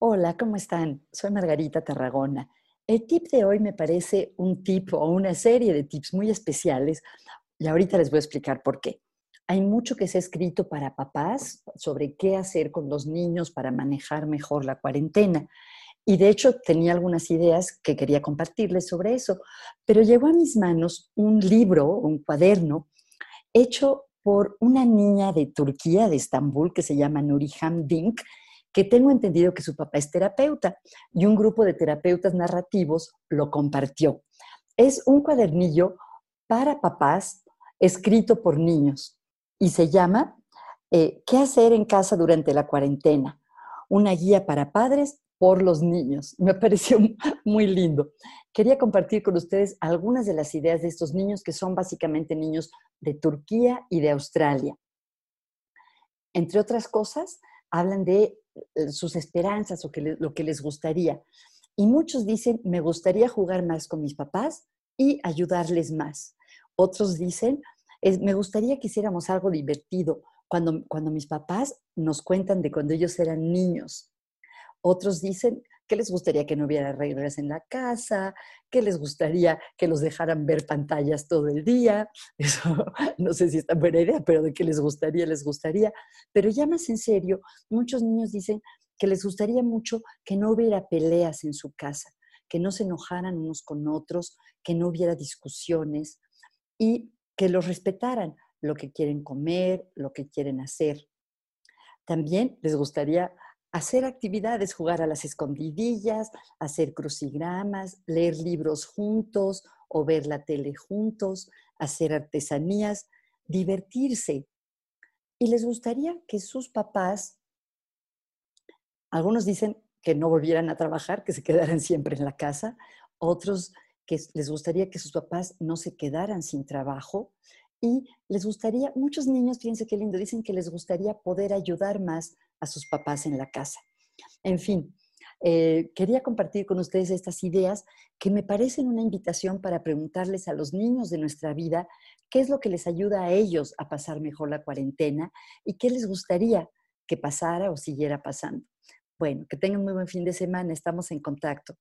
Hola, ¿cómo están? Soy Margarita Tarragona. El tip de hoy me parece un tip o una serie de tips muy especiales y ahorita les voy a explicar por qué. Hay mucho que se ha escrito para papás sobre qué hacer con los niños para manejar mejor la cuarentena. Y de hecho tenía algunas ideas que quería compartirles sobre eso, pero llegó a mis manos un libro, un cuaderno, hecho por una niña de Turquía, de Estambul, que se llama Nuriham Dink, que tengo entendido que su papá es terapeuta y un grupo de terapeutas narrativos lo compartió. Es un cuadernillo para papás escrito por niños y se llama eh, ¿Qué hacer en casa durante la cuarentena? Una guía para padres por los niños. Me pareció muy lindo. Quería compartir con ustedes algunas de las ideas de estos niños que son básicamente niños de Turquía y de Australia. Entre otras cosas, hablan de sus esperanzas o que lo que les gustaría. Y muchos dicen, me gustaría jugar más con mis papás y ayudarles más. Otros dicen, me gustaría que hiciéramos algo divertido cuando, cuando mis papás nos cuentan de cuando ellos eran niños. Otros dicen, que les gustaría que no hubiera reglas en la casa, que les gustaría que los dejaran ver pantallas todo el día. Eso no sé si es tan buena idea, pero de que les gustaría, les gustaría. Pero ya más en serio, muchos niños dicen que les gustaría mucho que no hubiera peleas en su casa, que no se enojaran unos con otros, que no hubiera discusiones y que los respetaran lo que quieren comer, lo que quieren hacer. También les gustaría hacer actividades, jugar a las escondidillas, hacer crucigramas, leer libros juntos o ver la tele juntos, hacer artesanías, divertirse. Y les gustaría que sus papás, algunos dicen que no volvieran a trabajar, que se quedaran siempre en la casa, otros que les gustaría que sus papás no se quedaran sin trabajo y les gustaría, muchos niños, fíjense qué lindo, dicen que les gustaría poder ayudar más a sus papás en la casa. En fin, eh, quería compartir con ustedes estas ideas que me parecen una invitación para preguntarles a los niños de nuestra vida qué es lo que les ayuda a ellos a pasar mejor la cuarentena y qué les gustaría que pasara o siguiera pasando. Bueno, que tengan muy buen fin de semana, estamos en contacto.